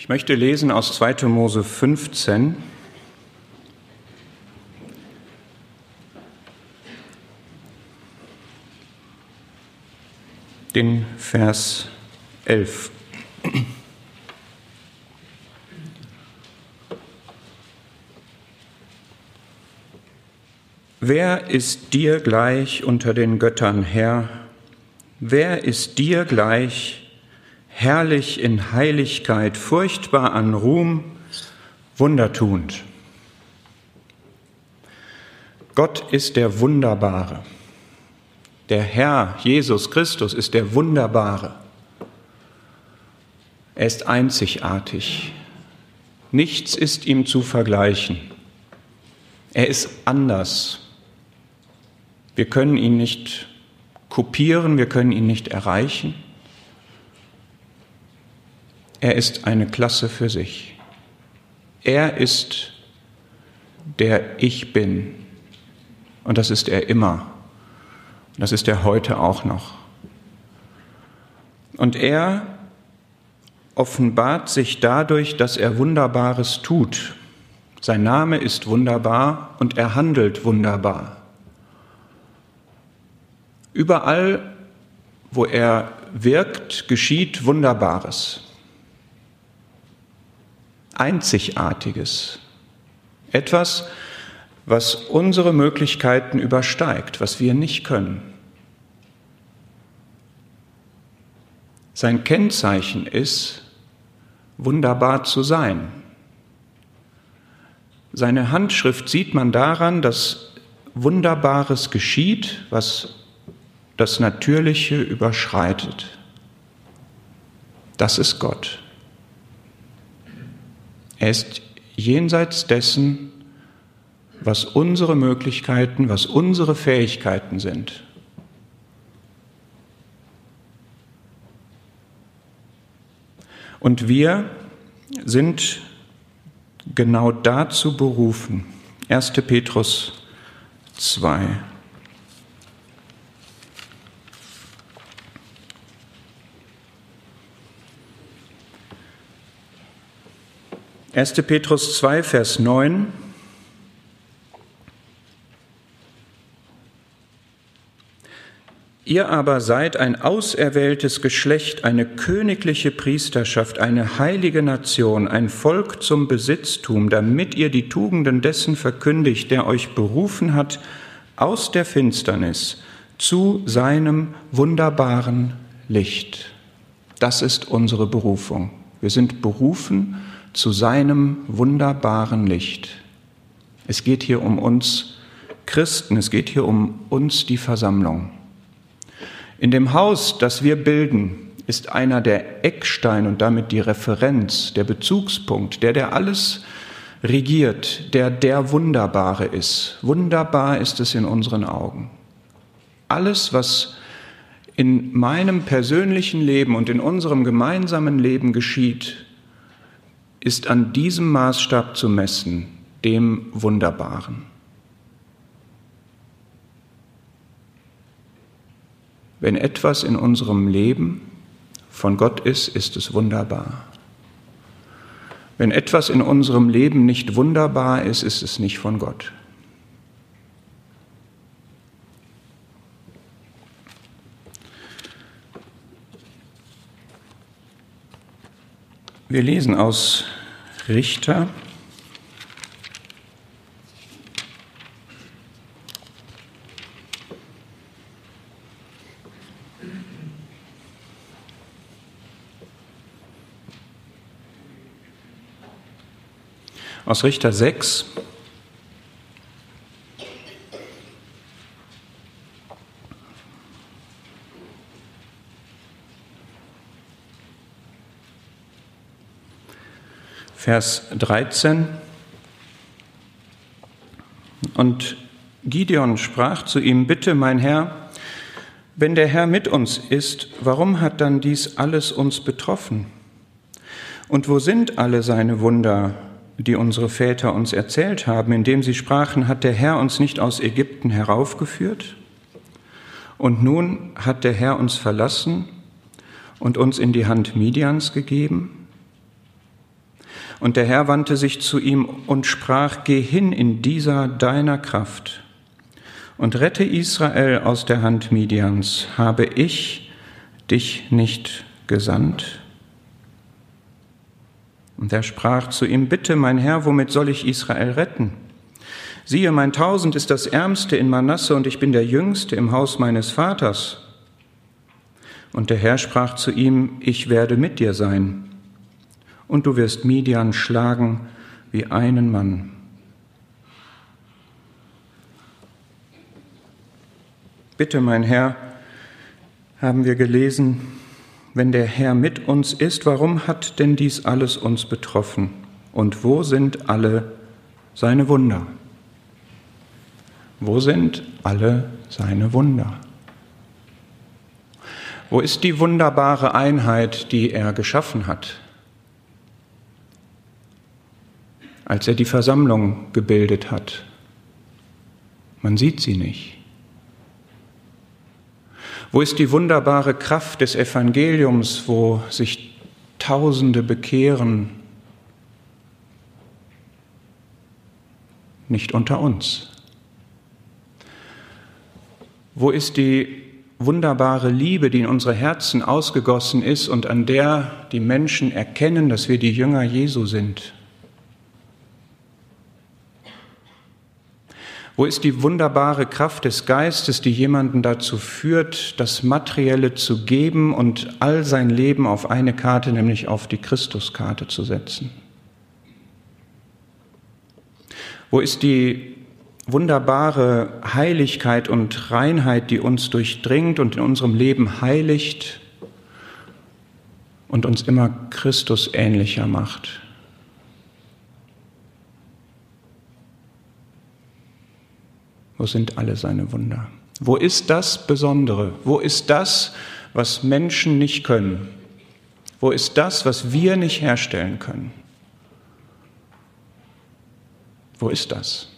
Ich möchte lesen aus 2. Mose 15. Den Vers 11. Wer ist dir gleich unter den Göttern, Herr? Wer ist dir gleich, herrlich in Heiligkeit, furchtbar an Ruhm, wundertuend? Gott ist der Wunderbare. Der Herr Jesus Christus ist der Wunderbare. Er ist einzigartig. Nichts ist ihm zu vergleichen. Er ist anders. Wir können ihn nicht kopieren, wir können ihn nicht erreichen. Er ist eine Klasse für sich. Er ist der Ich bin. Und das ist er immer. Und das ist er heute auch noch. Und er offenbart sich dadurch, dass er Wunderbares tut. Sein Name ist wunderbar und er handelt wunderbar. Überall, wo er wirkt, geschieht Wunderbares, Einzigartiges, etwas, was unsere Möglichkeiten übersteigt, was wir nicht können. Sein Kennzeichen ist, wunderbar zu sein. Seine Handschrift sieht man daran, dass Wunderbares geschieht, was das Natürliche überschreitet. Das ist Gott. Er ist jenseits dessen, was unsere Möglichkeiten, was unsere Fähigkeiten sind. Und wir sind genau dazu berufen. 1. Petrus 2. 1. Petrus 2, Vers 9. Ihr aber seid ein auserwähltes Geschlecht, eine königliche Priesterschaft, eine heilige Nation, ein Volk zum Besitztum, damit ihr die Tugenden dessen verkündigt, der euch berufen hat aus der Finsternis zu seinem wunderbaren Licht. Das ist unsere Berufung. Wir sind berufen, zu seinem wunderbaren Licht. Es geht hier um uns Christen, es geht hier um uns die Versammlung. In dem Haus, das wir bilden, ist einer der Eckstein und damit die Referenz, der Bezugspunkt, der, der alles regiert, der der Wunderbare ist. Wunderbar ist es in unseren Augen. Alles, was in meinem persönlichen Leben und in unserem gemeinsamen Leben geschieht, ist an diesem Maßstab zu messen, dem Wunderbaren. Wenn etwas in unserem Leben von Gott ist, ist es wunderbar. Wenn etwas in unserem Leben nicht wunderbar ist, ist es nicht von Gott. Wir lesen aus Richter. Aus Richter 6. Vers 13. Und Gideon sprach zu ihm, bitte mein Herr, wenn der Herr mit uns ist, warum hat dann dies alles uns betroffen? Und wo sind alle seine Wunder, die unsere Väter uns erzählt haben, indem sie sprachen, hat der Herr uns nicht aus Ägypten heraufgeführt? Und nun hat der Herr uns verlassen und uns in die Hand Midians gegeben? Und der Herr wandte sich zu ihm und sprach, Geh hin in dieser deiner Kraft und rette Israel aus der Hand Midians. Habe ich dich nicht gesandt? Und er sprach zu ihm, Bitte, mein Herr, womit soll ich Israel retten? Siehe, mein Tausend ist das Ärmste in Manasse und ich bin der Jüngste im Haus meines Vaters. Und der Herr sprach zu ihm, Ich werde mit dir sein, und du wirst Midian schlagen wie einen Mann. Bitte, mein Herr, haben wir gelesen, wenn der Herr mit uns ist, warum hat denn dies alles uns betroffen? Und wo sind alle seine Wunder? Wo sind alle seine Wunder? Wo ist die wunderbare Einheit, die er geschaffen hat? Als er die Versammlung gebildet hat. Man sieht sie nicht. Wo ist die wunderbare Kraft des Evangeliums, wo sich Tausende bekehren? Nicht unter uns. Wo ist die wunderbare Liebe, die in unsere Herzen ausgegossen ist und an der die Menschen erkennen, dass wir die Jünger Jesu sind? Wo ist die wunderbare Kraft des Geistes, die jemanden dazu führt, das Materielle zu geben und all sein Leben auf eine Karte, nämlich auf die Christuskarte zu setzen? Wo ist die wunderbare Heiligkeit und Reinheit, die uns durchdringt und in unserem Leben heiligt und uns immer Christus ähnlicher macht. Wo sind alle seine Wunder? Wo ist das Besondere? Wo ist das, was Menschen nicht können? Wo ist das, was wir nicht herstellen können? Wo ist das?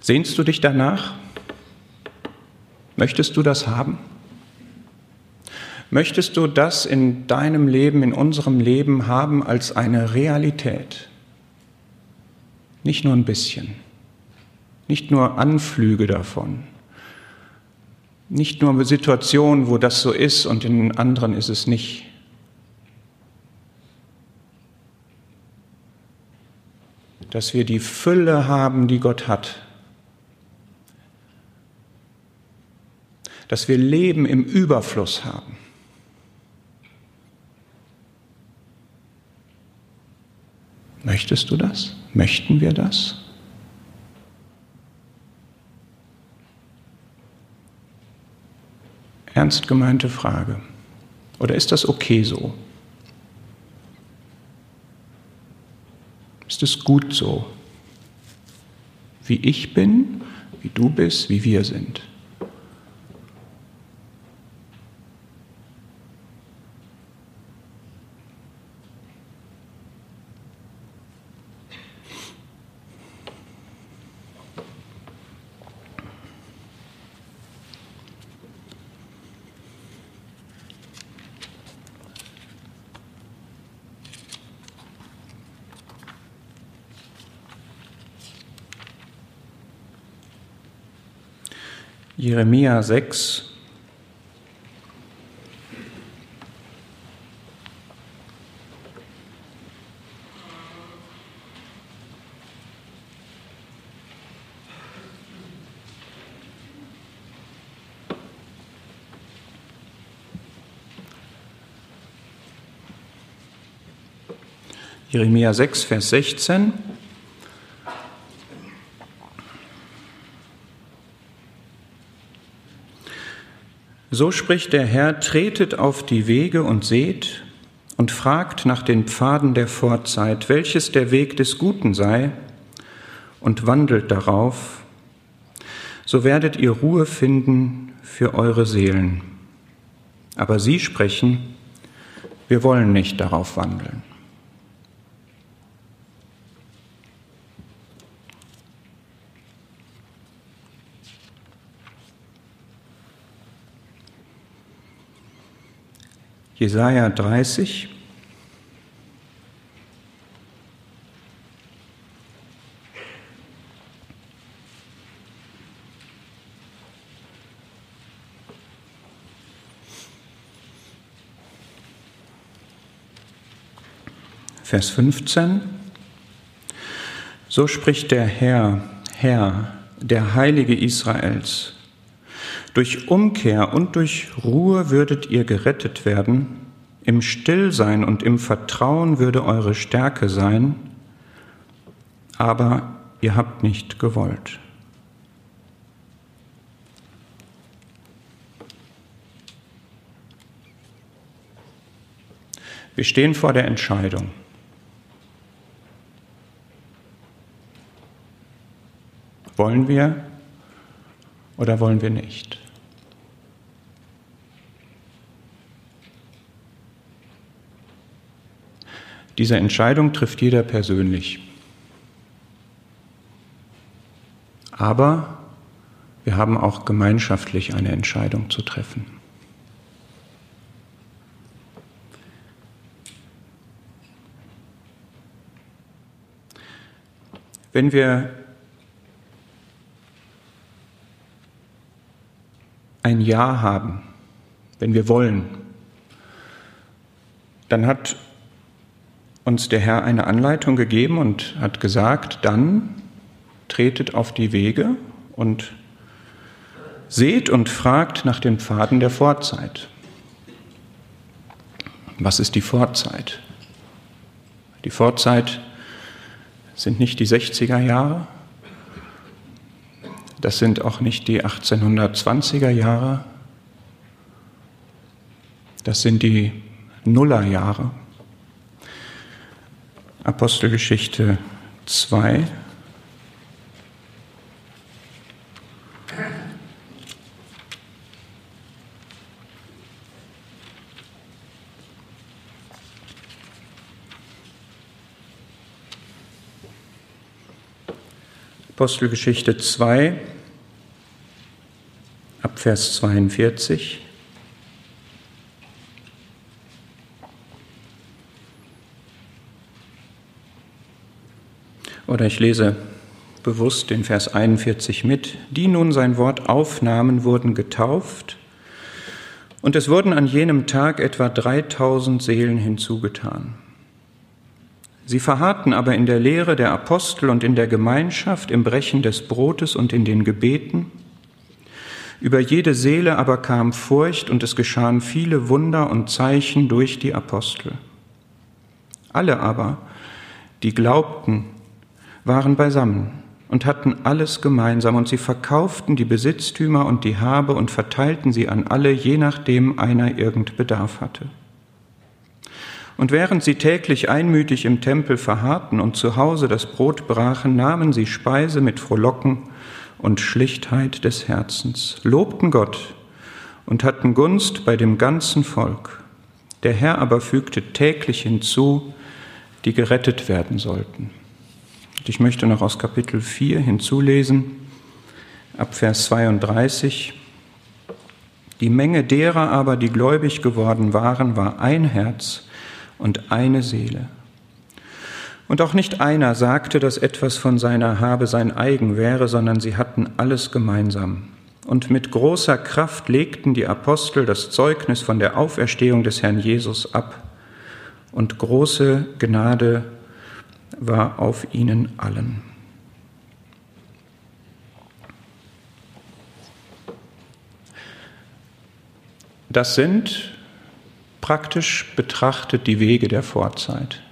Sehnst du dich danach? Möchtest du das haben? Möchtest du das in deinem Leben, in unserem Leben haben als eine Realität? Nicht nur ein bisschen, nicht nur Anflüge davon, nicht nur Situationen, wo das so ist und in anderen ist es nicht. Dass wir die Fülle haben, die Gott hat, dass wir Leben im Überfluss haben. Möchtest du das? Möchten wir das? Ernst gemeinte Frage. Oder ist das okay so? Ist es gut so? Wie ich bin, wie du bist, wie wir sind? Jeremia 6. Jeremia 6, Vers 16. So spricht der Herr, tretet auf die Wege und seht und fragt nach den Pfaden der Vorzeit, welches der Weg des Guten sei, und wandelt darauf, so werdet ihr Ruhe finden für eure Seelen. Aber sie sprechen, wir wollen nicht darauf wandeln. Jesaja 30. Vers 15. So spricht der Herr, Herr, der Heilige Israels. Durch Umkehr und durch Ruhe würdet ihr gerettet werden, im Stillsein und im Vertrauen würde eure Stärke sein, aber ihr habt nicht gewollt. Wir stehen vor der Entscheidung. Wollen wir oder wollen wir nicht? Diese Entscheidung trifft jeder persönlich. Aber wir haben auch gemeinschaftlich eine Entscheidung zu treffen. Wenn wir ein Ja haben, wenn wir wollen, dann hat uns der Herr eine Anleitung gegeben und hat gesagt, dann tretet auf die Wege und seht und fragt nach den Pfaden der Vorzeit. Was ist die Vorzeit? Die Vorzeit sind nicht die 60er Jahre, das sind auch nicht die 1820er Jahre, das sind die Nullerjahre. Apostelgeschichte 2. Apostelgeschichte 2, ab Vers 42. Oder ich lese bewusst den Vers 41 mit. Die nun sein Wort aufnahmen, wurden getauft. Und es wurden an jenem Tag etwa 3000 Seelen hinzugetan. Sie verharrten aber in der Lehre der Apostel und in der Gemeinschaft, im Brechen des Brotes und in den Gebeten. Über jede Seele aber kam Furcht und es geschahen viele Wunder und Zeichen durch die Apostel. Alle aber, die glaubten, waren beisammen und hatten alles gemeinsam und sie verkauften die Besitztümer und die Habe und verteilten sie an alle, je nachdem einer irgend Bedarf hatte. Und während sie täglich einmütig im Tempel verharrten und zu Hause das Brot brachen, nahmen sie Speise mit Frohlocken und Schlichtheit des Herzens, lobten Gott und hatten Gunst bei dem ganzen Volk. Der Herr aber fügte täglich hinzu, die gerettet werden sollten. Und ich möchte noch aus Kapitel 4 hinzulesen, ab Vers 32. Die Menge derer aber, die gläubig geworden waren, war ein Herz und eine Seele. Und auch nicht einer sagte, dass etwas von seiner Habe sein eigen wäre, sondern sie hatten alles gemeinsam. Und mit großer Kraft legten die Apostel das Zeugnis von der Auferstehung des Herrn Jesus ab. Und große Gnade war auf ihnen allen. Das sind praktisch betrachtet die Wege der Vorzeit.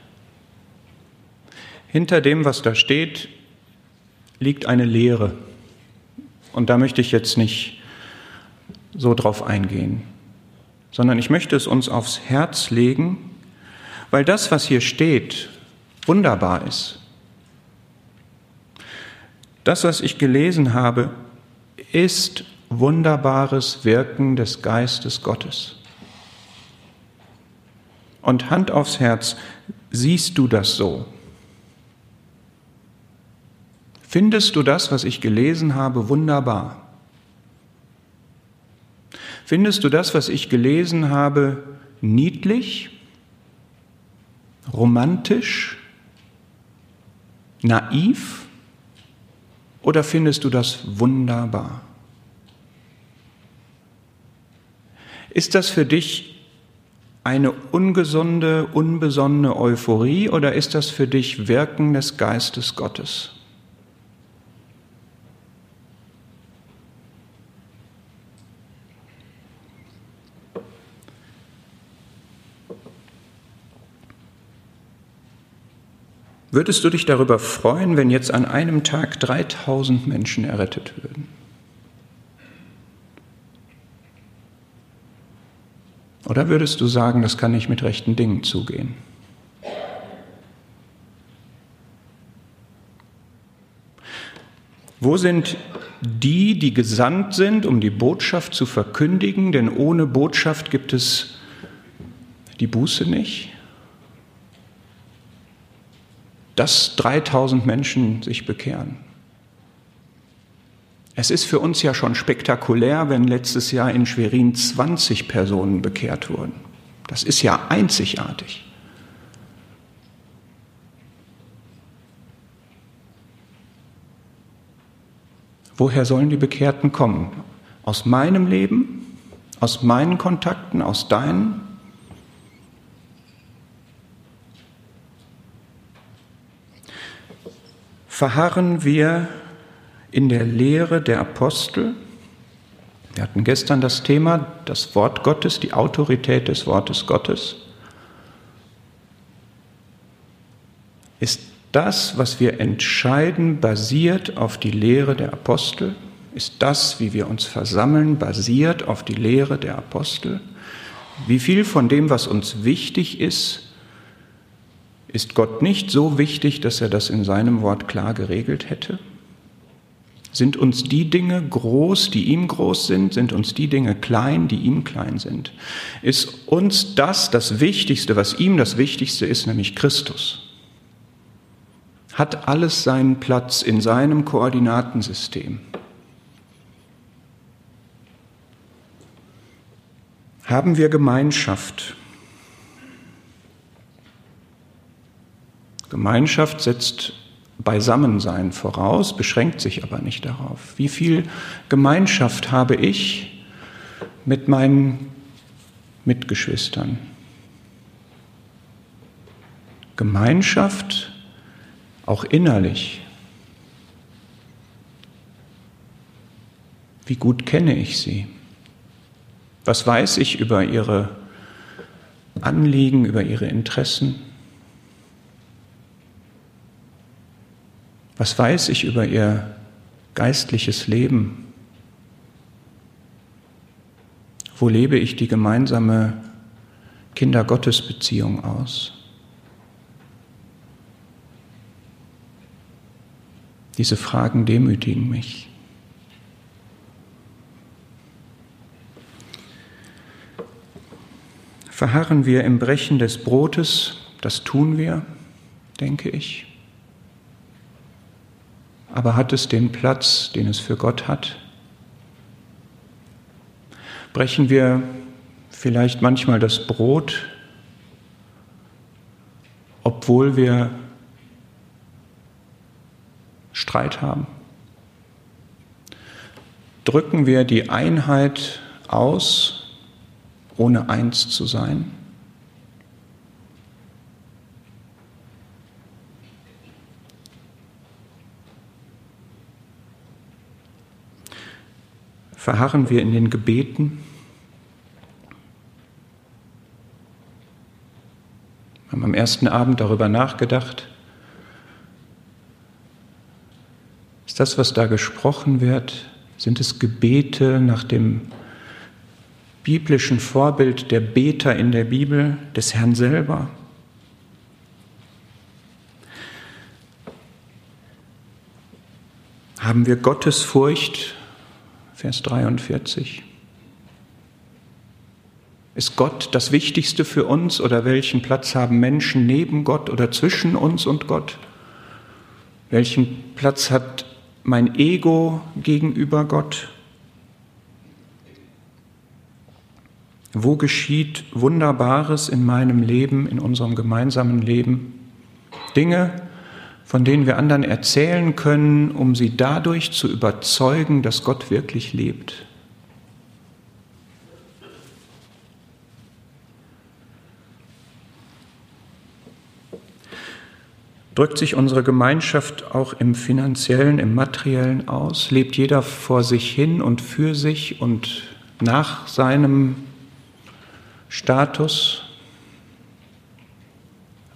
Hinter dem, was da steht, liegt eine Lehre. Und da möchte ich jetzt nicht so drauf eingehen, sondern ich möchte es uns aufs Herz legen, weil das, was hier steht, wunderbar ist. Das, was ich gelesen habe, ist wunderbares Wirken des Geistes Gottes. Und Hand aufs Herz, siehst du das so? Findest du das, was ich gelesen habe, wunderbar? Findest du das, was ich gelesen habe, niedlich, romantisch, naiv oder findest du das wunderbar? Ist das für dich eine ungesunde, unbesonnene Euphorie oder ist das für dich Wirken des Geistes Gottes? Würdest du dich darüber freuen, wenn jetzt an einem Tag 3000 Menschen errettet würden? Oder würdest du sagen, das kann nicht mit rechten Dingen zugehen? Wo sind die, die gesandt sind, um die Botschaft zu verkündigen? Denn ohne Botschaft gibt es die Buße nicht dass 3000 Menschen sich bekehren. Es ist für uns ja schon spektakulär, wenn letztes Jahr in Schwerin 20 Personen bekehrt wurden. Das ist ja einzigartig. Woher sollen die Bekehrten kommen? Aus meinem Leben? Aus meinen Kontakten? Aus deinen? Verharren wir in der Lehre der Apostel. Wir hatten gestern das Thema, das Wort Gottes, die Autorität des Wortes Gottes. Ist das, was wir entscheiden, basiert auf die Lehre der Apostel? Ist das, wie wir uns versammeln, basiert auf die Lehre der Apostel? Wie viel von dem, was uns wichtig ist, ist Gott nicht so wichtig, dass er das in seinem Wort klar geregelt hätte? Sind uns die Dinge groß, die ihm groß sind? Sind uns die Dinge klein, die ihm klein sind? Ist uns das das Wichtigste, was ihm das Wichtigste ist, nämlich Christus? Hat alles seinen Platz in seinem Koordinatensystem? Haben wir Gemeinschaft? Gemeinschaft setzt Beisammensein voraus, beschränkt sich aber nicht darauf. Wie viel Gemeinschaft habe ich mit meinen Mitgeschwistern? Gemeinschaft auch innerlich. Wie gut kenne ich sie? Was weiß ich über ihre Anliegen, über ihre Interessen? Was weiß ich über ihr geistliches Leben? Wo lebe ich die gemeinsame Kinder-Gottes-Beziehung aus? Diese Fragen demütigen mich. Verharren wir im Brechen des Brotes, das tun wir, denke ich aber hat es den Platz, den es für Gott hat? Brechen wir vielleicht manchmal das Brot, obwohl wir Streit haben? Drücken wir die Einheit aus, ohne eins zu sein? Verharren wir in den Gebeten. Wir haben am ersten Abend darüber nachgedacht. Ist das, was da gesprochen wird, sind es Gebete nach dem biblischen Vorbild der Beter in der Bibel, des Herrn selber? Haben wir Gottes Furcht Vers 43. Ist Gott das Wichtigste für uns oder welchen Platz haben Menschen neben Gott oder zwischen uns und Gott? Welchen Platz hat mein Ego gegenüber Gott? Wo geschieht Wunderbares in meinem Leben, in unserem gemeinsamen Leben? Dinge, von denen wir anderen erzählen können, um sie dadurch zu überzeugen, dass Gott wirklich lebt. Drückt sich unsere Gemeinschaft auch im finanziellen, im materiellen aus? Lebt jeder vor sich hin und für sich und nach seinem Status?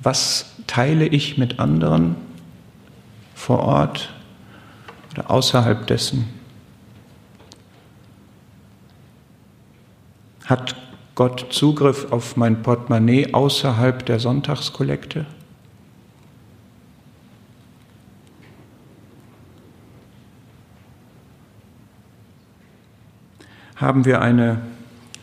Was teile ich mit anderen vor Ort oder außerhalb dessen? Hat Gott Zugriff auf mein Portemonnaie außerhalb der Sonntagskollekte? haben wir eine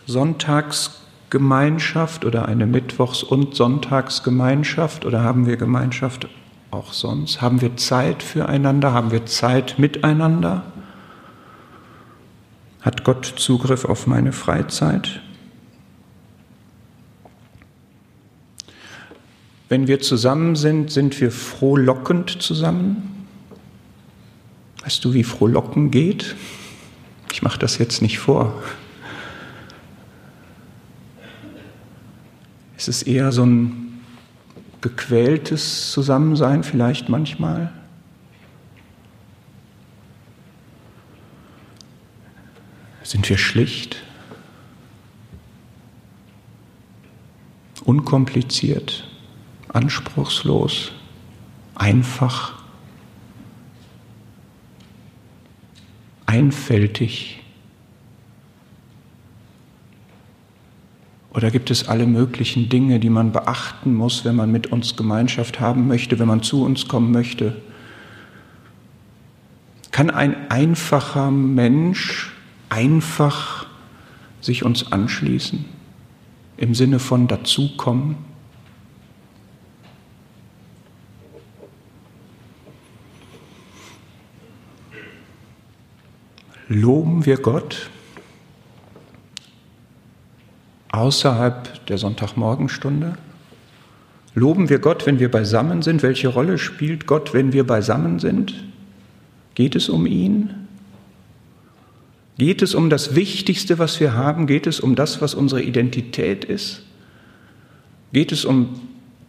Sonntagsgemeinschaft oder eine Mittwochs- und Sonntagsgemeinschaft oder haben wir Gemeinschaft auch sonst? Haben wir Zeit füreinander? Haben wir Zeit miteinander? Hat Gott Zugriff auf meine Freizeit? Wenn wir zusammen sind, sind wir frohlockend zusammen. Weißt du, wie frohlocken geht? Ich mache das jetzt nicht vor. Es ist eher so ein gequältes Zusammensein vielleicht manchmal. Sind wir schlicht, unkompliziert, anspruchslos, einfach? einfältig? Oder gibt es alle möglichen Dinge, die man beachten muss, wenn man mit uns Gemeinschaft haben möchte, wenn man zu uns kommen möchte? Kann ein einfacher Mensch einfach sich uns anschließen, im Sinne von dazukommen? loben wir Gott außerhalb der Sonntagmorgenstunde? Loben wir Gott, wenn wir beisammen sind? Welche Rolle spielt Gott, wenn wir beisammen sind? Geht es um ihn? Geht es um das Wichtigste, was wir haben? Geht es um das, was unsere Identität ist? Geht es um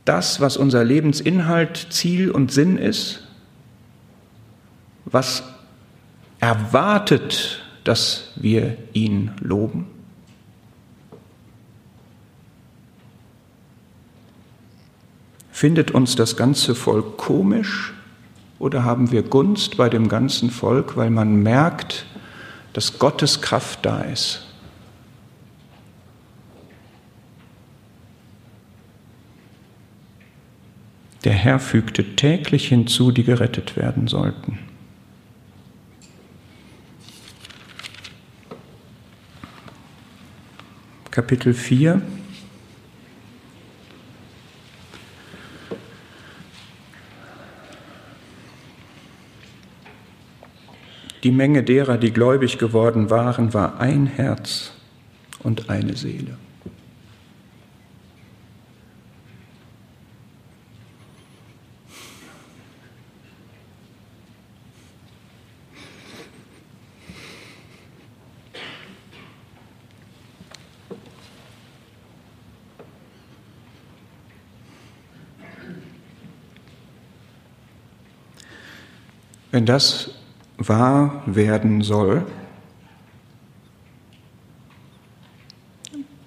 das, was unser Lebensinhalt, Ziel und Sinn ist? Was erwartet, dass wir ihn loben? Findet uns das ganze Volk komisch oder haben wir Gunst bei dem ganzen Volk, weil man merkt, dass Gottes Kraft da ist? Der Herr fügte täglich hinzu, die gerettet werden sollten. Kapitel 4. Die Menge derer, die gläubig geworden waren, war ein Herz und eine Seele. Wenn das wahr werden soll,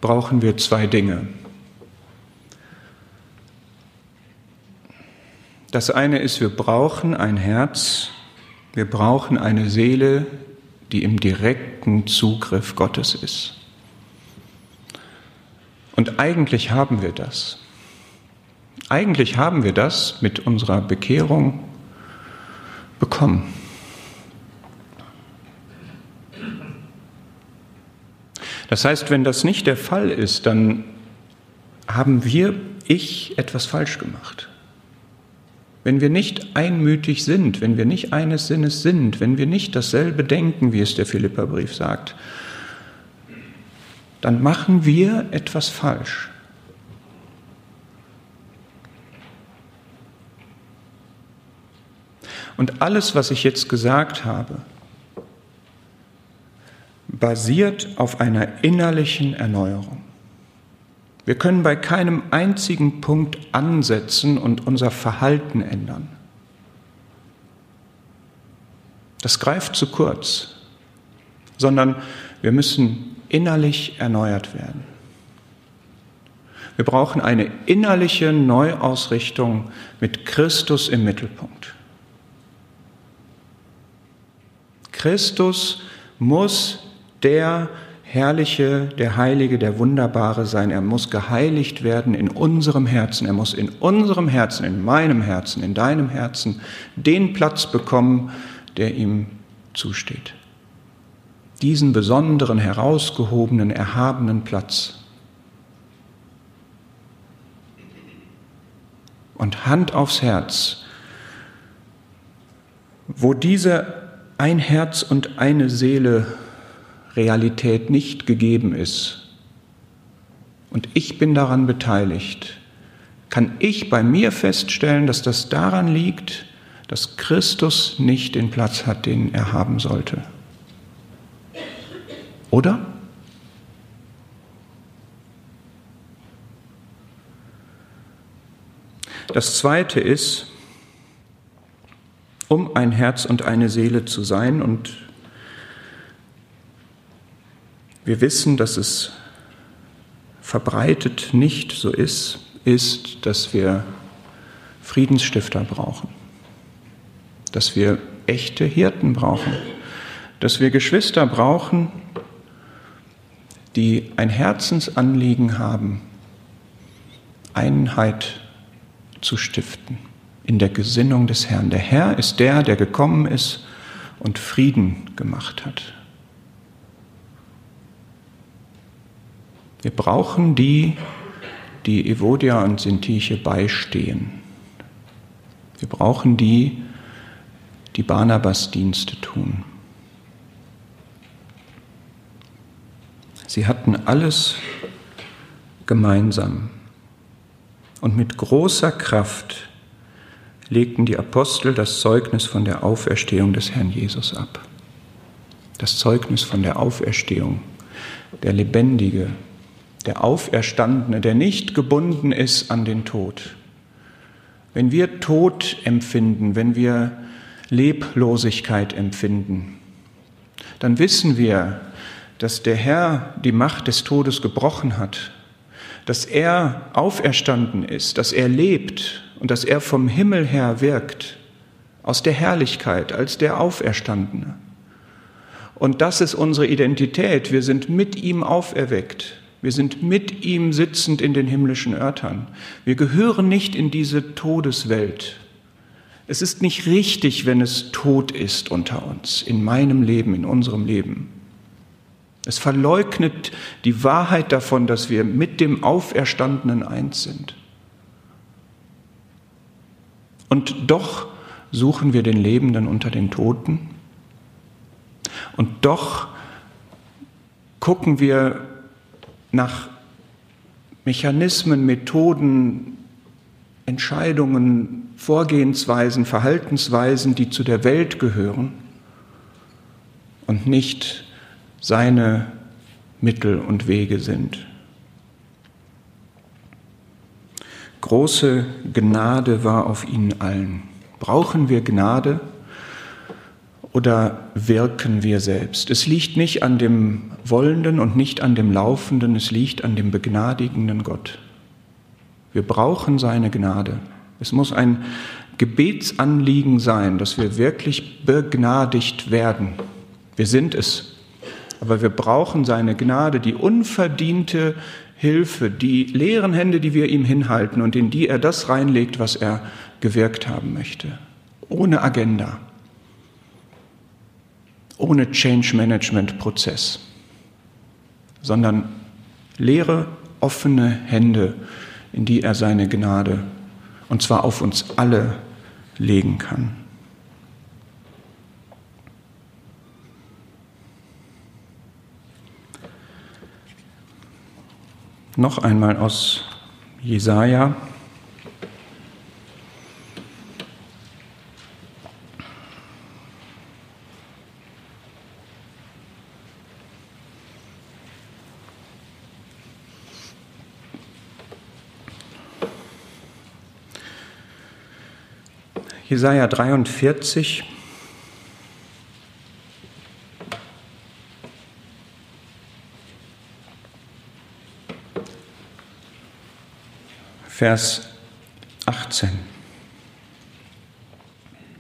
brauchen wir zwei Dinge. Das eine ist, wir brauchen ein Herz, wir brauchen eine Seele, die im direkten Zugriff Gottes ist. Und eigentlich haben wir das. Eigentlich haben wir das mit unserer Bekehrung, bekommen. Das heißt, wenn das nicht der Fall ist, dann haben wir, ich, etwas falsch gemacht. Wenn wir nicht einmütig sind, wenn wir nicht eines Sinnes sind, wenn wir nicht dasselbe denken, wie es der Philipperbrief sagt, dann machen wir etwas falsch. Und alles, was ich jetzt gesagt habe, basiert auf einer innerlichen Erneuerung. Wir können bei keinem einzigen Punkt ansetzen und unser Verhalten ändern. Das greift zu kurz, sondern wir müssen innerlich erneuert werden. Wir brauchen eine innerliche Neuausrichtung mit Christus im Mittelpunkt. Christus muss der Herrliche, der Heilige, der Wunderbare sein. Er muss geheiligt werden in unserem Herzen. Er muss in unserem Herzen, in meinem Herzen, in deinem Herzen den Platz bekommen, der ihm zusteht. Diesen besonderen, herausgehobenen, erhabenen Platz. Und Hand aufs Herz, wo diese ein Herz und eine Seele Realität nicht gegeben ist und ich bin daran beteiligt, kann ich bei mir feststellen, dass das daran liegt, dass Christus nicht den Platz hat, den er haben sollte. Oder? Das Zweite ist, um ein Herz und eine Seele zu sein. Und wir wissen, dass es verbreitet nicht so ist, ist, dass wir Friedensstifter brauchen, dass wir echte Hirten brauchen, dass wir Geschwister brauchen, die ein Herzensanliegen haben, Einheit zu stiften in der Gesinnung des Herrn. Der Herr ist der, der gekommen ist und Frieden gemacht hat. Wir brauchen die, die Evodia und Sintiche beistehen. Wir brauchen die, die Barnabas Dienste tun. Sie hatten alles gemeinsam und mit großer Kraft legten die Apostel das Zeugnis von der Auferstehung des Herrn Jesus ab. Das Zeugnis von der Auferstehung, der Lebendige, der Auferstandene, der nicht gebunden ist an den Tod. Wenn wir Tod empfinden, wenn wir Leblosigkeit empfinden, dann wissen wir, dass der Herr die Macht des Todes gebrochen hat, dass er auferstanden ist, dass er lebt und dass er vom Himmel her wirkt, aus der Herrlichkeit, als der Auferstandene. Und das ist unsere Identität. Wir sind mit ihm auferweckt. Wir sind mit ihm sitzend in den himmlischen Örtern. Wir gehören nicht in diese Todeswelt. Es ist nicht richtig, wenn es tot ist unter uns, in meinem Leben, in unserem Leben. Es verleugnet die Wahrheit davon, dass wir mit dem Auferstandenen eins sind. Und doch suchen wir den Lebenden unter den Toten. Und doch gucken wir nach Mechanismen, Methoden, Entscheidungen, Vorgehensweisen, Verhaltensweisen, die zu der Welt gehören und nicht seine Mittel und Wege sind. Große Gnade war auf ihnen allen. Brauchen wir Gnade oder wirken wir selbst? Es liegt nicht an dem Wollenden und nicht an dem Laufenden, es liegt an dem begnadigenden Gott. Wir brauchen seine Gnade. Es muss ein Gebetsanliegen sein, dass wir wirklich begnadigt werden. Wir sind es. Aber wir brauchen seine Gnade, die unverdiente Hilfe, die leeren Hände, die wir ihm hinhalten und in die er das reinlegt, was er gewirkt haben möchte. Ohne Agenda, ohne Change Management Prozess, sondern leere, offene Hände, in die er seine Gnade, und zwar auf uns alle, legen kann. noch einmal aus Jesaja. Jesaja 43. Vers 18.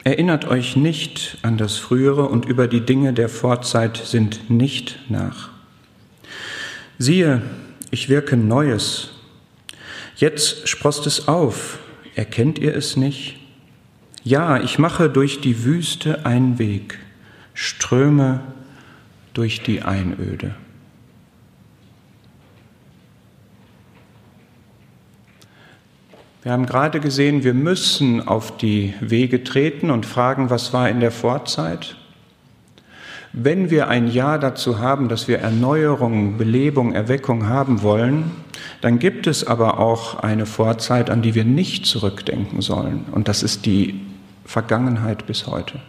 Erinnert euch nicht an das Frühere und über die Dinge der Vorzeit sind nicht nach. Siehe, ich wirke Neues. Jetzt sproßt es auf. Erkennt ihr es nicht? Ja, ich mache durch die Wüste einen Weg, ströme durch die Einöde. Wir haben gerade gesehen, wir müssen auf die Wege treten und fragen, was war in der Vorzeit. Wenn wir ein Ja dazu haben, dass wir Erneuerung, Belebung, Erweckung haben wollen, dann gibt es aber auch eine Vorzeit, an die wir nicht zurückdenken sollen. Und das ist die Vergangenheit bis heute.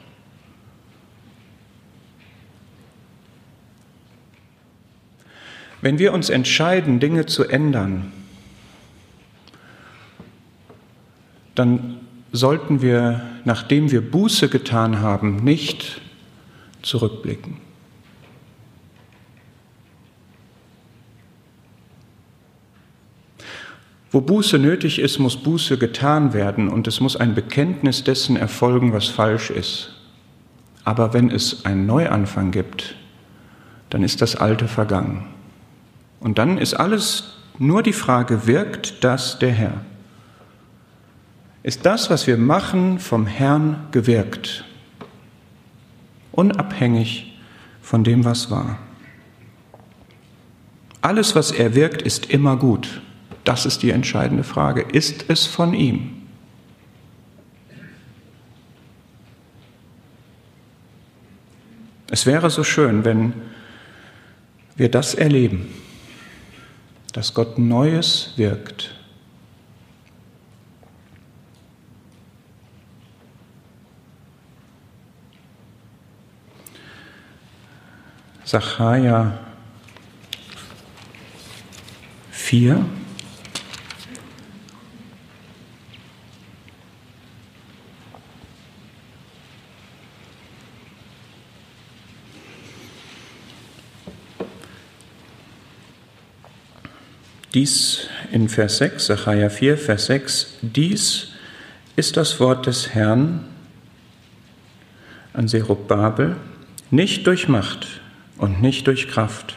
Wenn wir uns entscheiden, Dinge zu ändern, dann sollten wir, nachdem wir Buße getan haben, nicht zurückblicken. Wo Buße nötig ist, muss Buße getan werden und es muss ein Bekenntnis dessen erfolgen, was falsch ist. Aber wenn es einen Neuanfang gibt, dann ist das Alte vergangen. Und dann ist alles nur die Frage, wirkt das der Herr? Ist das, was wir machen, vom Herrn gewirkt? Unabhängig von dem, was war. Alles, was er wirkt, ist immer gut. Das ist die entscheidende Frage. Ist es von ihm? Es wäre so schön, wenn wir das erleben, dass Gott Neues wirkt. Sacharja 4. Dies in Vers 6, Sacharja 4, Vers 6, dies ist das Wort des Herrn an Zerubabel, nicht durch Macht und nicht durch Kraft,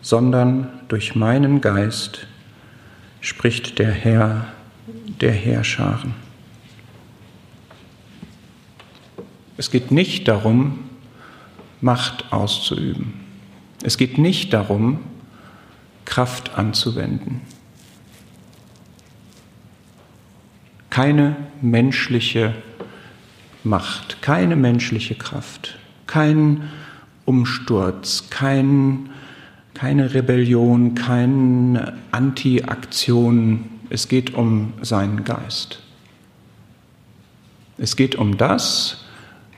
sondern durch meinen Geist, spricht der Herr der Herrscharen. Es geht nicht darum, Macht auszuüben. Es geht nicht darum, Kraft anzuwenden. Keine menschliche Macht, keine menschliche Kraft, kein Umsturz, kein, keine Rebellion, keine Anti-Aktion. Es geht um seinen Geist. Es geht um das,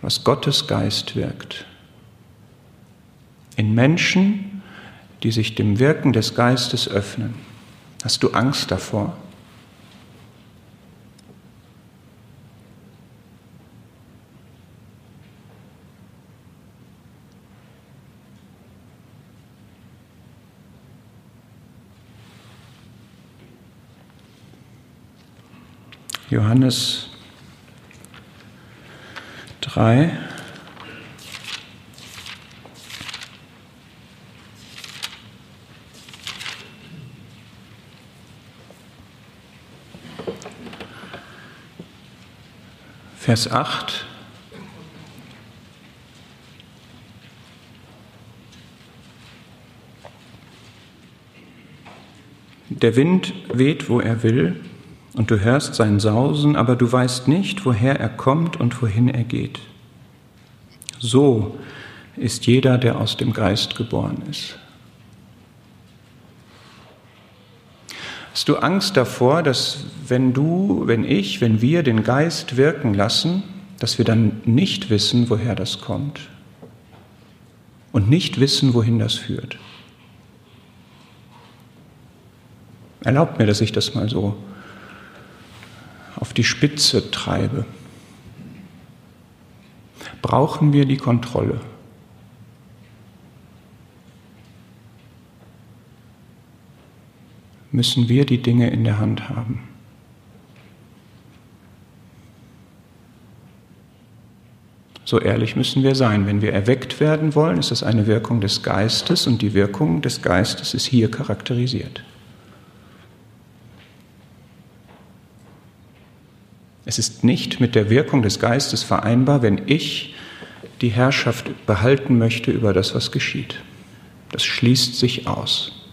was Gottes Geist wirkt. In Menschen, die sich dem Wirken des Geistes öffnen. Hast du Angst davor? Johannes 3, Vers 8. Der Wind weht, wo er will, und du hörst sein Sausen, aber du weißt nicht, woher er kommt und wohin er geht. So ist jeder, der aus dem Geist geboren ist. Hast du Angst davor, dass wenn du, wenn ich, wenn wir den Geist wirken lassen, dass wir dann nicht wissen, woher das kommt und nicht wissen, wohin das führt? Erlaubt mir, dass ich das mal so auf die Spitze treibe. Brauchen wir die Kontrolle? Müssen wir die Dinge in der Hand haben. So ehrlich müssen wir sein. Wenn wir erweckt werden wollen, ist das eine Wirkung des Geistes und die Wirkung des Geistes ist hier charakterisiert. Es ist nicht mit der Wirkung des Geistes vereinbar, wenn ich die Herrschaft behalten möchte über das, was geschieht. Das schließt sich aus.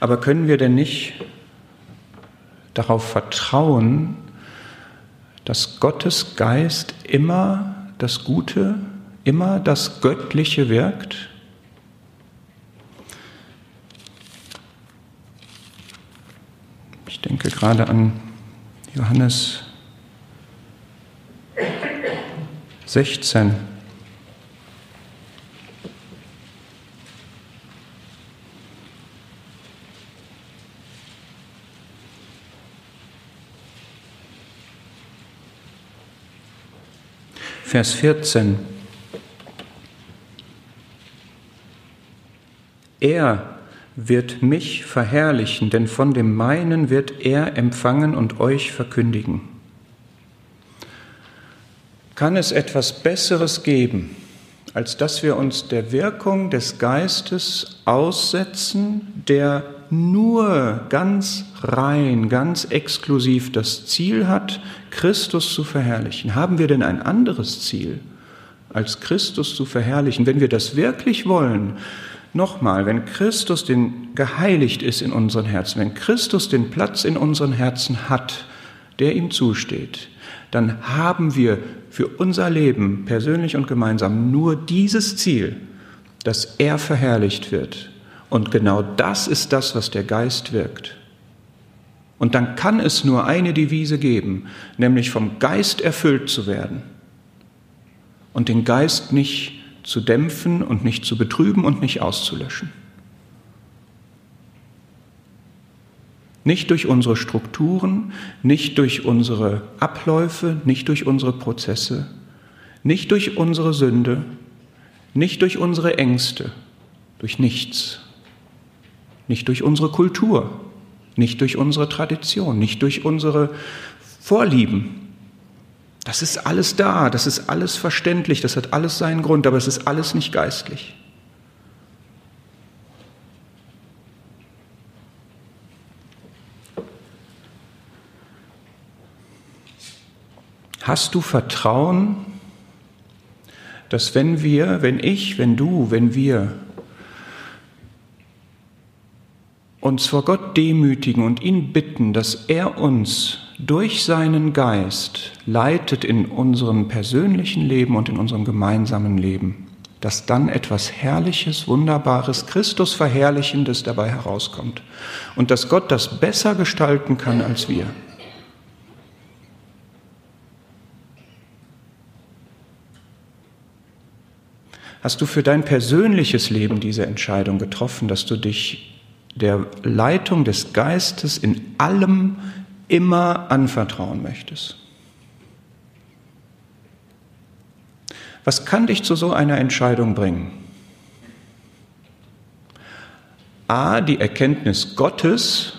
Aber können wir denn nicht darauf vertrauen, dass Gottes Geist immer das Gute, immer das Göttliche wirkt? Ich denke gerade an Johannes 16. Vers 14. Er wird mich verherrlichen, denn von dem meinen wird er empfangen und euch verkündigen. Kann es etwas Besseres geben, als dass wir uns der Wirkung des Geistes aussetzen, der nur ganz rein, ganz exklusiv das Ziel hat, Christus zu verherrlichen. Haben wir denn ein anderes Ziel, als Christus zu verherrlichen? Wenn wir das wirklich wollen, nochmal, wenn Christus den geheiligt ist in unseren Herzen, wenn Christus den Platz in unseren Herzen hat, der ihm zusteht, dann haben wir für unser Leben persönlich und gemeinsam nur dieses Ziel, dass er verherrlicht wird und genau das ist das, was der Geist wirkt. Und dann kann es nur eine Devise geben, nämlich vom Geist erfüllt zu werden und den Geist nicht zu dämpfen und nicht zu betrüben und nicht auszulöschen. Nicht durch unsere Strukturen, nicht durch unsere Abläufe, nicht durch unsere Prozesse, nicht durch unsere Sünde, nicht durch unsere Ängste, durch nichts nicht durch unsere Kultur, nicht durch unsere Tradition, nicht durch unsere Vorlieben. Das ist alles da, das ist alles verständlich, das hat alles seinen Grund, aber es ist alles nicht geistlich. Hast du Vertrauen, dass wenn wir, wenn ich, wenn du, wenn wir uns vor Gott demütigen und ihn bitten, dass er uns durch seinen Geist leitet in unserem persönlichen Leben und in unserem gemeinsamen Leben, dass dann etwas Herrliches, Wunderbares, Christus Verherrlichendes dabei herauskommt und dass Gott das besser gestalten kann als wir. Hast du für dein persönliches Leben diese Entscheidung getroffen, dass du dich der Leitung des Geistes in allem immer anvertrauen möchtest. Was kann dich zu so einer Entscheidung bringen? A, die Erkenntnis Gottes,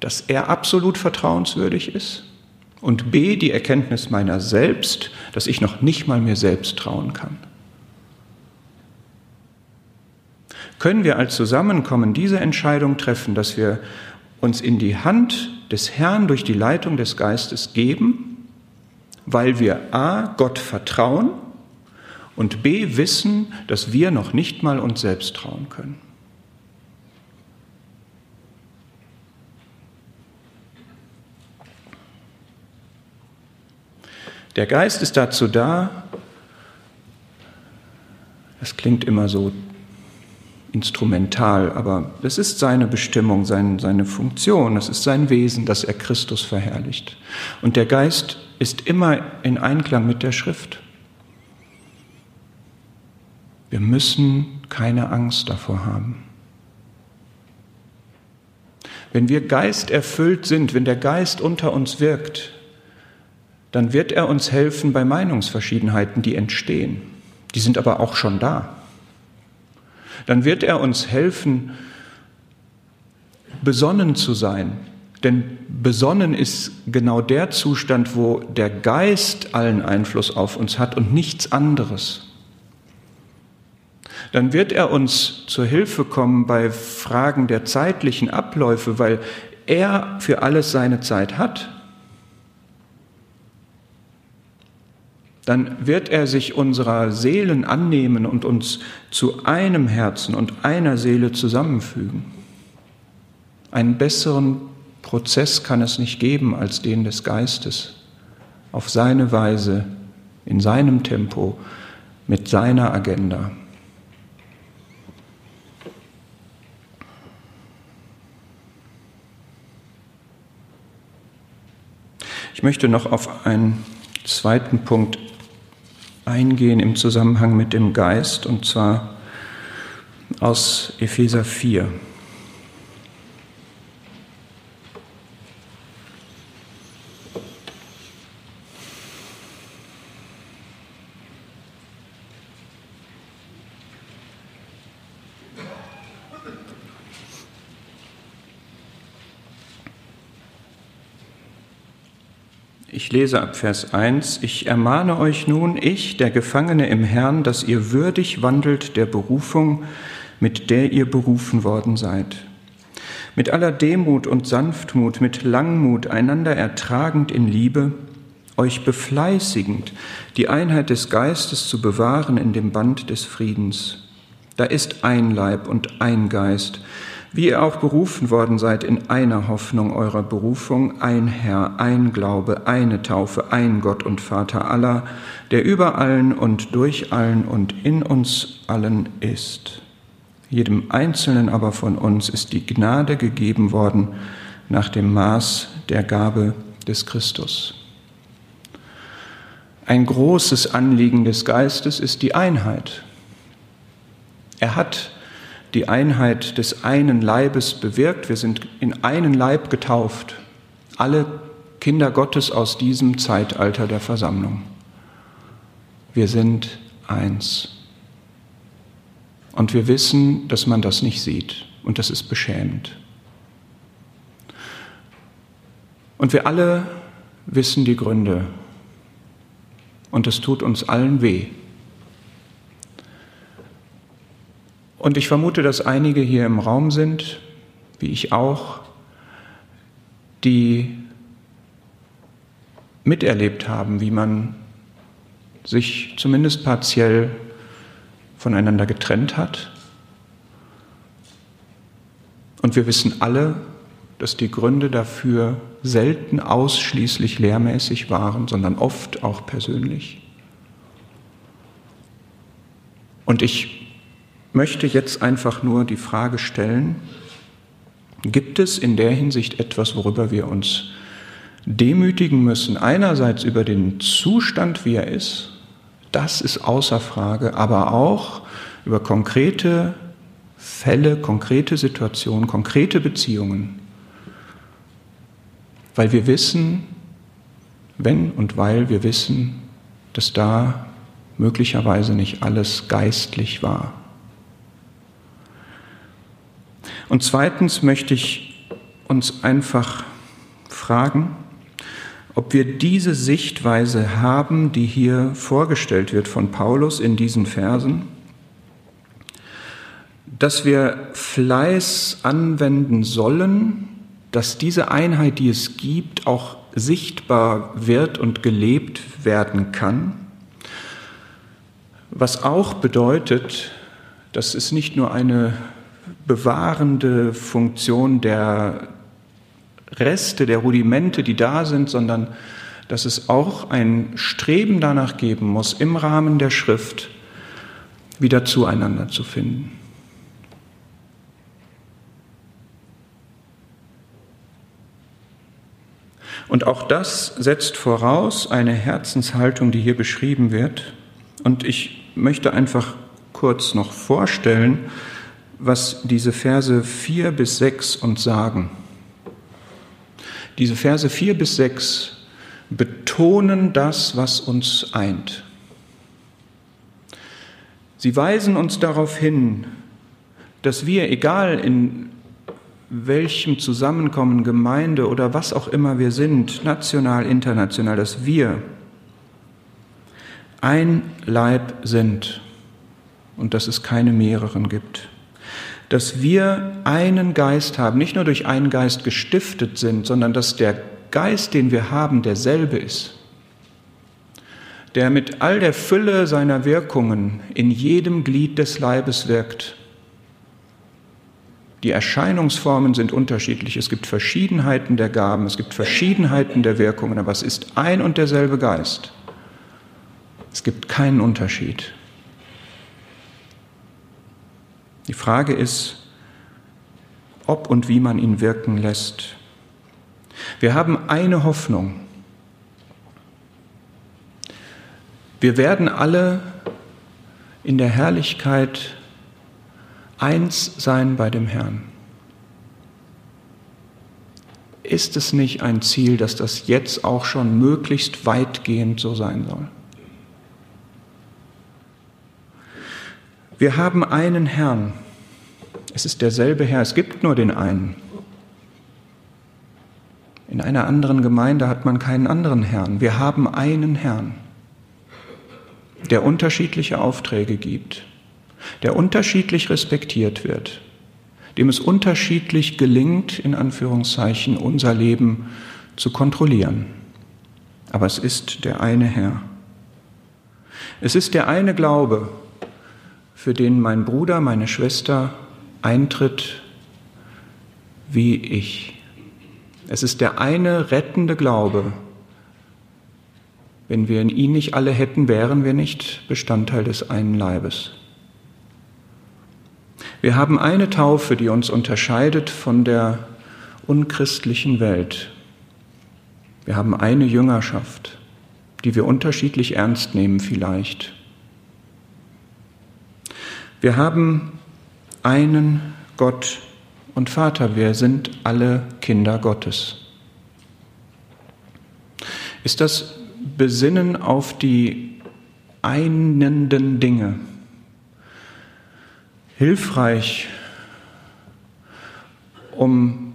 dass er absolut vertrauenswürdig ist. Und B, die Erkenntnis meiner selbst, dass ich noch nicht mal mir selbst trauen kann. Können wir als Zusammenkommen diese Entscheidung treffen, dass wir uns in die Hand des Herrn durch die Leitung des Geistes geben, weil wir a. Gott vertrauen und b. wissen, dass wir noch nicht mal uns selbst trauen können. Der Geist ist dazu da, Das klingt immer so instrumental, aber das ist seine Bestimmung, sein, seine Funktion, das ist sein Wesen, dass er Christus verherrlicht. Und der Geist ist immer in Einklang mit der Schrift. Wir müssen keine Angst davor haben. Wenn wir Geist erfüllt sind, wenn der Geist unter uns wirkt, dann wird er uns helfen bei Meinungsverschiedenheiten, die entstehen. Die sind aber auch schon da. Dann wird er uns helfen, besonnen zu sein. Denn besonnen ist genau der Zustand, wo der Geist allen Einfluss auf uns hat und nichts anderes. Dann wird er uns zur Hilfe kommen bei Fragen der zeitlichen Abläufe, weil er für alles seine Zeit hat dann wird er sich unserer Seelen annehmen und uns zu einem Herzen und einer Seele zusammenfügen. Einen besseren Prozess kann es nicht geben als den des Geistes, auf seine Weise, in seinem Tempo, mit seiner Agenda. Ich möchte noch auf einen zweiten Punkt eingehen im Zusammenhang mit dem Geist, und zwar aus Epheser 4. Ich lese ab Vers 1, ich ermahne euch nun, ich, der Gefangene im Herrn, dass ihr würdig wandelt der Berufung, mit der ihr berufen worden seid. Mit aller Demut und Sanftmut, mit Langmut, einander ertragend in Liebe, euch befleißigend, die Einheit des Geistes zu bewahren in dem Band des Friedens. Da ist ein Leib und ein Geist, wie ihr auch berufen worden seid in einer Hoffnung eurer Berufung, ein Herr, ein Glaube, eine Taufe, ein Gott und Vater aller, der über allen und durch allen und in uns allen ist. Jedem Einzelnen aber von uns ist die Gnade gegeben worden nach dem Maß der Gabe des Christus. Ein großes Anliegen des Geistes ist die Einheit. Er hat die Einheit des einen Leibes bewirkt. Wir sind in einen Leib getauft. Alle Kinder Gottes aus diesem Zeitalter der Versammlung. Wir sind eins. Und wir wissen, dass man das nicht sieht. Und das ist beschämend. Und wir alle wissen die Gründe. Und es tut uns allen weh. Und ich vermute, dass einige hier im Raum sind, wie ich auch, die miterlebt haben, wie man sich zumindest partiell voneinander getrennt hat. Und wir wissen alle, dass die Gründe dafür selten ausschließlich lehrmäßig waren, sondern oft auch persönlich. Und ich möchte jetzt einfach nur die Frage stellen, gibt es in der Hinsicht etwas, worüber wir uns demütigen müssen? Einerseits über den Zustand, wie er ist, das ist außer Frage, aber auch über konkrete Fälle, konkrete Situationen, konkrete Beziehungen. Weil wir wissen, wenn und weil wir wissen, dass da möglicherweise nicht alles geistlich war. Und zweitens möchte ich uns einfach fragen, ob wir diese Sichtweise haben, die hier vorgestellt wird von Paulus in diesen Versen, dass wir Fleiß anwenden sollen, dass diese Einheit, die es gibt, auch sichtbar wird und gelebt werden kann, was auch bedeutet, dass es nicht nur eine bewahrende Funktion der Reste, der Rudimente, die da sind, sondern dass es auch ein Streben danach geben muss, im Rahmen der Schrift wieder zueinander zu finden. Und auch das setzt voraus eine Herzenshaltung, die hier beschrieben wird. Und ich möchte einfach kurz noch vorstellen, was diese Verse 4 bis 6 uns sagen. Diese Verse 4 bis 6 betonen das, was uns eint. Sie weisen uns darauf hin, dass wir, egal in welchem Zusammenkommen, Gemeinde oder was auch immer wir sind, national, international, dass wir ein Leib sind und dass es keine mehreren gibt. Dass wir einen Geist haben, nicht nur durch einen Geist gestiftet sind, sondern dass der Geist, den wir haben, derselbe ist. Der mit all der Fülle seiner Wirkungen in jedem Glied des Leibes wirkt. Die Erscheinungsformen sind unterschiedlich. Es gibt Verschiedenheiten der Gaben, es gibt Verschiedenheiten der Wirkungen, aber es ist ein und derselbe Geist. Es gibt keinen Unterschied. Die Frage ist, ob und wie man ihn wirken lässt. Wir haben eine Hoffnung. Wir werden alle in der Herrlichkeit eins sein bei dem Herrn. Ist es nicht ein Ziel, dass das jetzt auch schon möglichst weitgehend so sein soll? Wir haben einen Herrn. Es ist derselbe Herr. Es gibt nur den einen. In einer anderen Gemeinde hat man keinen anderen Herrn. Wir haben einen Herrn, der unterschiedliche Aufträge gibt, der unterschiedlich respektiert wird, dem es unterschiedlich gelingt, in Anführungszeichen, unser Leben zu kontrollieren. Aber es ist der eine Herr. Es ist der eine Glaube, für den mein Bruder, meine Schwester eintritt wie ich. Es ist der eine rettende Glaube. Wenn wir ihn nicht alle hätten, wären wir nicht Bestandteil des einen Leibes. Wir haben eine Taufe, die uns unterscheidet von der unchristlichen Welt. Wir haben eine Jüngerschaft, die wir unterschiedlich ernst nehmen vielleicht. Wir haben einen Gott, und Vater, wir sind alle Kinder Gottes. Ist das Besinnen auf die einenden Dinge hilfreich, um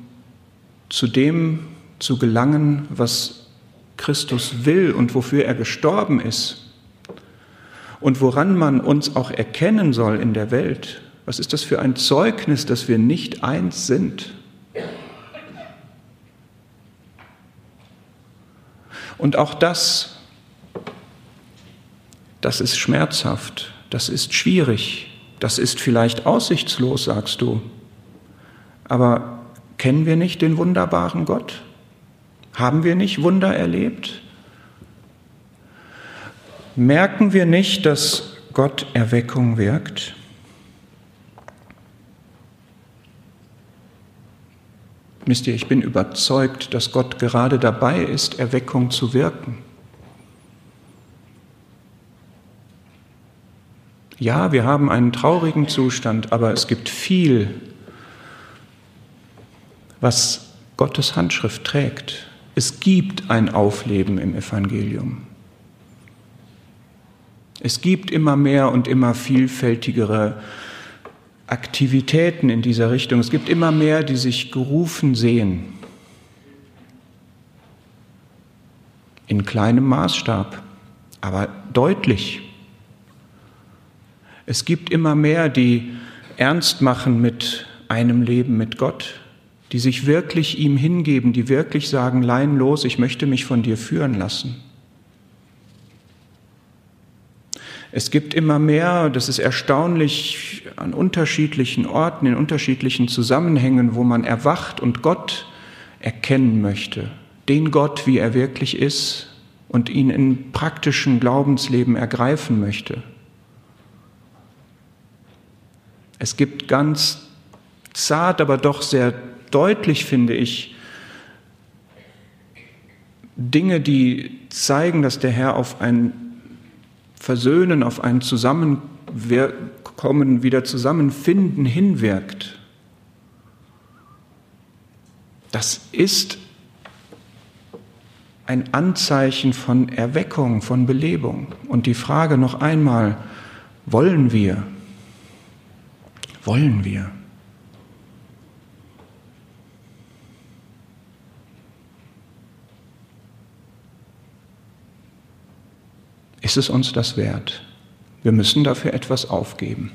zu dem zu gelangen, was Christus will und wofür er gestorben ist und woran man uns auch erkennen soll in der Welt? Was ist das für ein Zeugnis, dass wir nicht eins sind? Und auch das, das ist schmerzhaft, das ist schwierig, das ist vielleicht aussichtslos, sagst du. Aber kennen wir nicht den wunderbaren Gott? Haben wir nicht Wunder erlebt? Merken wir nicht, dass Gott Erweckung wirkt? Wisst ihr, ich bin überzeugt, dass Gott gerade dabei ist, Erweckung zu wirken. Ja, wir haben einen traurigen Zustand, aber es gibt viel, was Gottes Handschrift trägt. Es gibt ein Aufleben im Evangelium. Es gibt immer mehr und immer vielfältigere Aktivitäten in dieser Richtung. Es gibt immer mehr, die sich gerufen sehen. In kleinem Maßstab, aber deutlich. Es gibt immer mehr, die ernst machen mit einem Leben mit Gott, die sich wirklich ihm hingeben, die wirklich sagen, Lein los, ich möchte mich von dir führen lassen. Es gibt immer mehr, das ist erstaunlich, an unterschiedlichen Orten, in unterschiedlichen Zusammenhängen, wo man erwacht und Gott erkennen möchte. Den Gott, wie er wirklich ist und ihn im praktischen Glaubensleben ergreifen möchte. Es gibt ganz zart, aber doch sehr deutlich, finde ich, Dinge, die zeigen, dass der Herr auf ein Versöhnen, auf ein Zusammenkommen, wieder Zusammenfinden hinwirkt. Das ist ein Anzeichen von Erweckung, von Belebung. Und die Frage noch einmal, wollen wir? Wollen wir? Ist es uns das wert? Wir müssen dafür etwas aufgeben.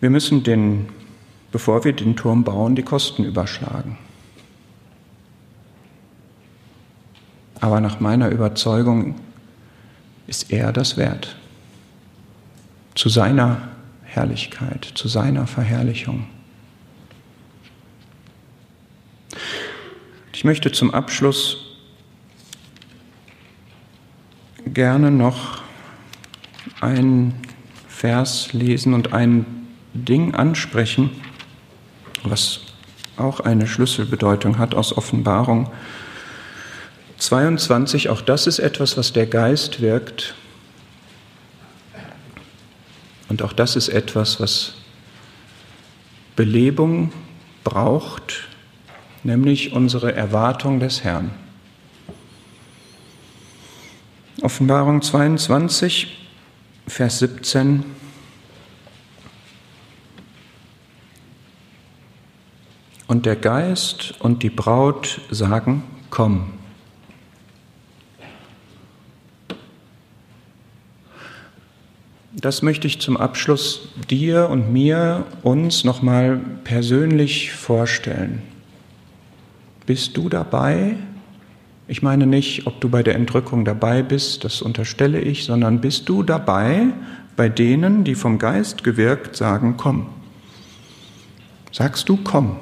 Wir müssen den bevor wir den Turm bauen, die Kosten überschlagen. Aber nach meiner Überzeugung ist er das wert. Zu seiner Herrlichkeit, zu seiner Verherrlichung. Ich möchte zum Abschluss gerne noch einen Vers lesen und ein Ding ansprechen, was auch eine Schlüsselbedeutung hat aus Offenbarung 22. Auch das ist etwas, was der Geist wirkt. Und auch das ist etwas, was Belebung braucht, nämlich unsere Erwartung des Herrn. Offenbarung 22, Vers 17. Und der Geist und die Braut sagen, komm. Das möchte ich zum Abschluss dir und mir, uns nochmal persönlich vorstellen. Bist du dabei? Ich meine nicht, ob du bei der Entrückung dabei bist, das unterstelle ich, sondern bist du dabei bei denen, die vom Geist gewirkt sagen, komm. Sagst du, komm.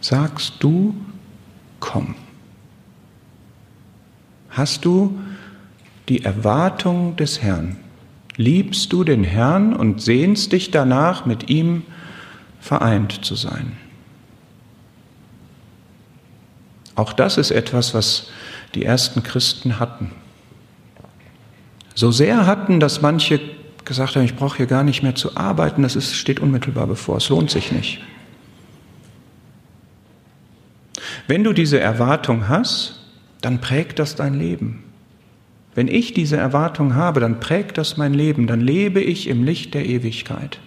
sagst du, komm. Hast du die Erwartung des Herrn? Liebst du den Herrn und sehnst dich danach, mit ihm vereint zu sein? Auch das ist etwas, was die ersten Christen hatten. So sehr hatten, dass manche gesagt haben, ich brauche hier gar nicht mehr zu arbeiten, das ist, steht unmittelbar bevor, es lohnt sich nicht. Wenn du diese Erwartung hast, dann prägt das dein Leben. Wenn ich diese Erwartung habe, dann prägt das mein Leben, dann lebe ich im Licht der Ewigkeit.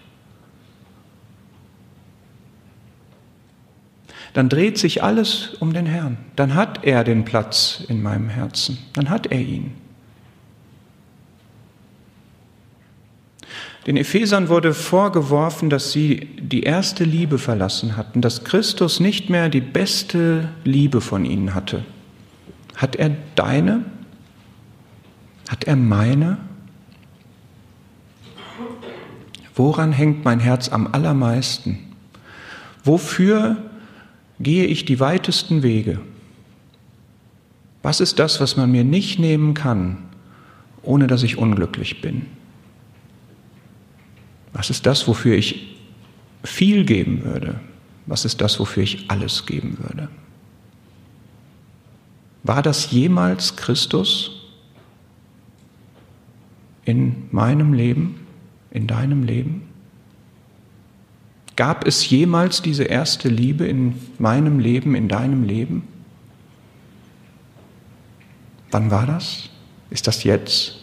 Dann dreht sich alles um den Herrn. Dann hat er den Platz in meinem Herzen. Dann hat er ihn. Den Ephesern wurde vorgeworfen, dass sie die erste Liebe verlassen hatten, dass Christus nicht mehr die beste Liebe von ihnen hatte. Hat er deine? Hat er meine? Woran hängt mein Herz am allermeisten? Wofür gehe ich die weitesten Wege? Was ist das, was man mir nicht nehmen kann, ohne dass ich unglücklich bin? Was ist das, wofür ich viel geben würde? Was ist das, wofür ich alles geben würde? War das jemals Christus in meinem Leben, in deinem Leben? Gab es jemals diese erste Liebe in meinem Leben, in deinem Leben? Wann war das? Ist das jetzt?